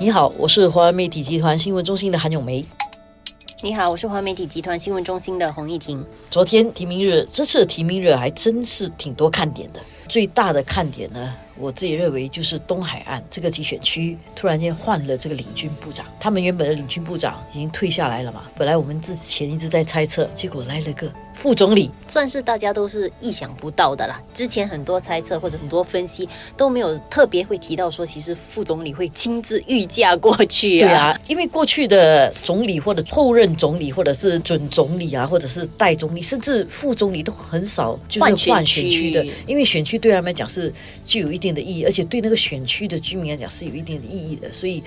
你好，我是华为媒体集团新闻中心的韩永梅。你好，我是华媒体集团新闻中心的洪艺婷。昨天提名日，这次提名日还真是挺多看点的。最大的看点呢，我自己认为就是东海岸这个集选区突然间换了这个领军部长。他们原本的领军部长已经退下来了嘛，本来我们之前一直在猜测，结果来了个副总理，算是大家都是意想不到的啦。之前很多猜测或者很多分析都没有特别会提到说，其实副总理会亲自御驾过去啊。对啊，因为过去的总理或者后任总理或者是准总理啊，或者是代总理，甚至副总理都很少就是换选区的，因为选区。对他们来讲是具有一定的意义，而且对那个选区的居民来讲是有一定的意义的。所以，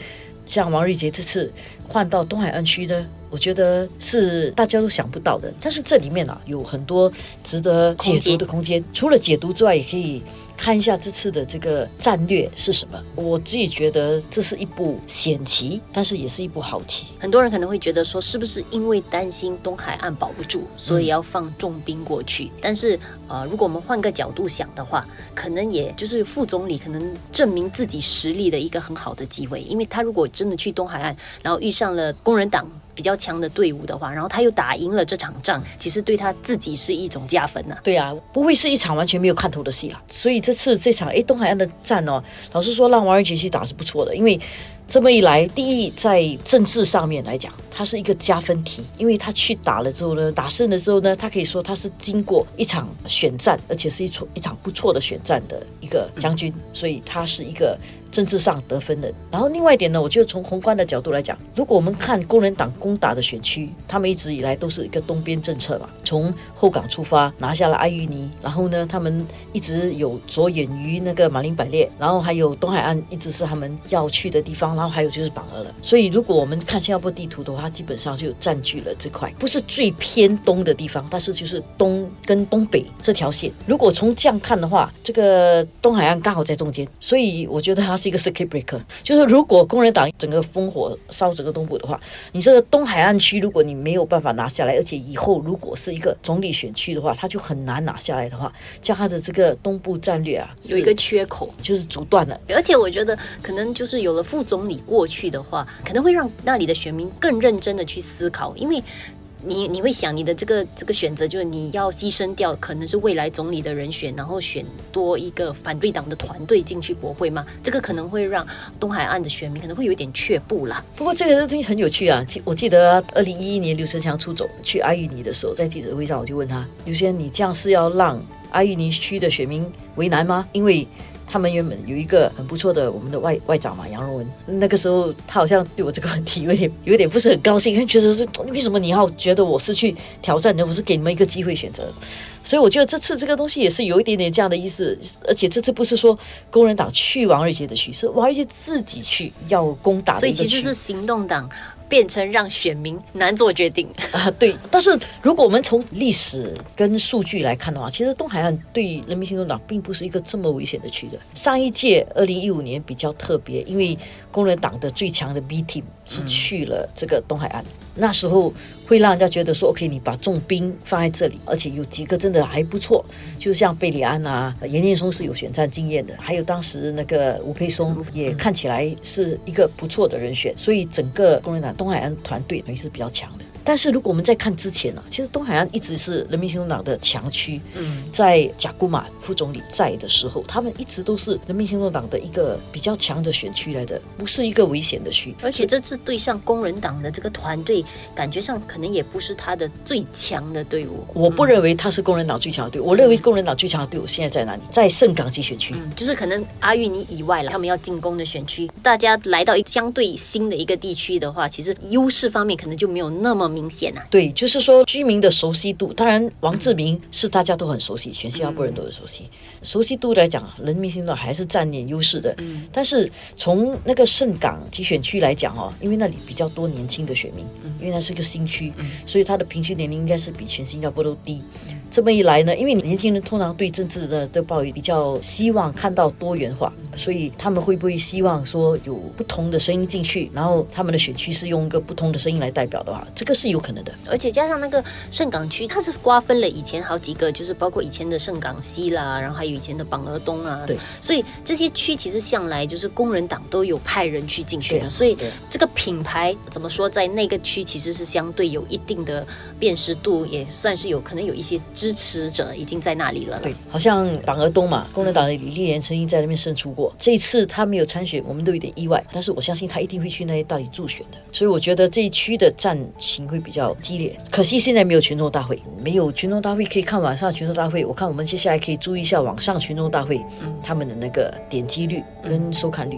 像王瑞杰这次换到东海岸区呢，我觉得是大家都想不到的。但是这里面啊，有很多值得解读的空间。除了解读之外，也可以。看一下这次的这个战略是什么？我自己觉得这是一部险棋，但是也是一部好棋。很多人可能会觉得说，是不是因为担心东海岸保不住，所以要放重兵过去？但是，呃，如果我们换个角度想的话，可能也就是副总理可能证明自己实力的一个很好的机会，因为他如果真的去东海岸，然后遇上了工人党。比较强的队伍的话，然后他又打赢了这场仗，其实对他自己是一种加分呐。对啊，不会是一场完全没有看头的戏啦。所以这次这场哎东海岸的战哦，老实说让王仁杰去打是不错的，因为这么一来，第一在政治上面来讲，他是一个加分题，因为他去打了之后呢，打胜了之后呢，他可以说他是经过一场选战，而且是一场一场不错的选战的一个将军，所以他是一个。政治上得分的，然后另外一点呢，我觉得从宏观的角度来讲，如果我们看工人党攻打的选区，他们一直以来都是一个东边政策嘛，从后港出发拿下了埃玉尼，然后呢，他们一直有着眼于那个马林百列，然后还有东海岸一直是他们要去的地方，然后还有就是榜额了。所以如果我们看新加坡地图的话，基本上就占据了这块，不是最偏东的地方，但是就是东跟东北这条线。如果从这样看的话，这个东海岸刚好在中间，所以我觉得它。是一个 circuit breaker，就是如果工人党整个烽火烧整个东部的话，你这个东海岸区如果你没有办法拿下来，而且以后如果是一个总理选区的话，他就很难拿下来的话，将他的这个东部战略啊有一个缺口，就是阻断了。而且我觉得可能就是有了副总理过去的话，可能会让那里的选民更认真的去思考，因为。你你会想你的这个这个选择，就是你要牺牲掉可能是未来总理的人选，然后选多一个反对党的团队进去国会吗？这个可能会让东海岸的选民可能会有点却步啦。不过这个东西很有趣啊，我记得二零一一年刘成强出走去阿育尼的时候，在记者会上我就问他：刘先生你这样是要让阿育尼区的选民为难吗？因为他们原本有一个很不错的我们的外外长嘛，杨荣文。那个时候他好像对我这个问题有点有点不是很高兴，因为觉得是为什么你要觉得我是去挑战的，我是给你们一个机会选择。所以我觉得这次这个东西也是有一点点这样的意思，而且这次不是说工人党去王瑞杰的区，是王瑞杰自己去要攻打。所以其实是行动党。变成让选民难做决定 啊！对，但是如果我们从历史跟数据来看的话，其实东海岸对人民行动党并不是一个这么危险的区的。上一届二零一五年比较特别，因为工人党的最强的 B team 是去了这个东海岸。那时候会让人家觉得说，OK，你把重兵放在这里，而且有几个真的还不错，就像贝里安啊、严念松是有选战经验的，还有当时那个吴佩松也看起来是一个不错的人选，所以整个共产党东海岸团队等于是比较强的。但是如果我们在看之前呢，其实东海岸一直是人民行动党的强区。嗯，在贾古马副总理在的时候，他们一直都是人民行动党的一个比较强的选区来的，不是一个危险的区。而且这次对上工人党的这个团队，感觉上可能也不是他的最强的队伍。我不认为他是工人党最强的队伍，我认为工人党最强的队伍现在在哪里？在圣港级选区，就是可能阿玉你以外了，他们要进攻的选区。大家来到一相对新的一个地区的话，其实优势方面可能就没有那么。明显啊，对，就是说居民的熟悉度，当然王志明是大家都很熟悉，全新加坡人都很熟悉。熟悉度来讲，人民行动还是占点优势的。嗯，但是从那个圣港集选区来讲哦，因为那里比较多年轻的选民，因为它是个新区，所以它的平均年龄应该是比全新加坡都低。这么一来呢，因为年轻人通常对政治呢都抱有比较希望看到多元化，所以他们会不会希望说有不同的声音进去，然后他们的选区是用一个不同的声音来代表的话，这个是有可能的。而且加上那个盛港区，它是瓜分了以前好几个，就是包括以前的盛港西啦，然后还有以前的榜鹅东啊，对，所以这些区其实向来就是工人党都有派人去竞选的，所以这个品牌怎么说，在那个区其实是相对有一定的辨识度，也算是有可能有一些支持者已经在那里了。对，好像榜鹅东嘛，工人党的李立莲曾经在那边胜出过。这一次他没有参选，我们都有点意外，但是我相信他一定会去那一道里助选的。所以我觉得这一区的战情会比较激烈。可惜现在没有群众大会，没有群众大会可以看晚上群众大会。我看我们接下来可以注意一下网上群众大会，他们的那个点击率跟收看率。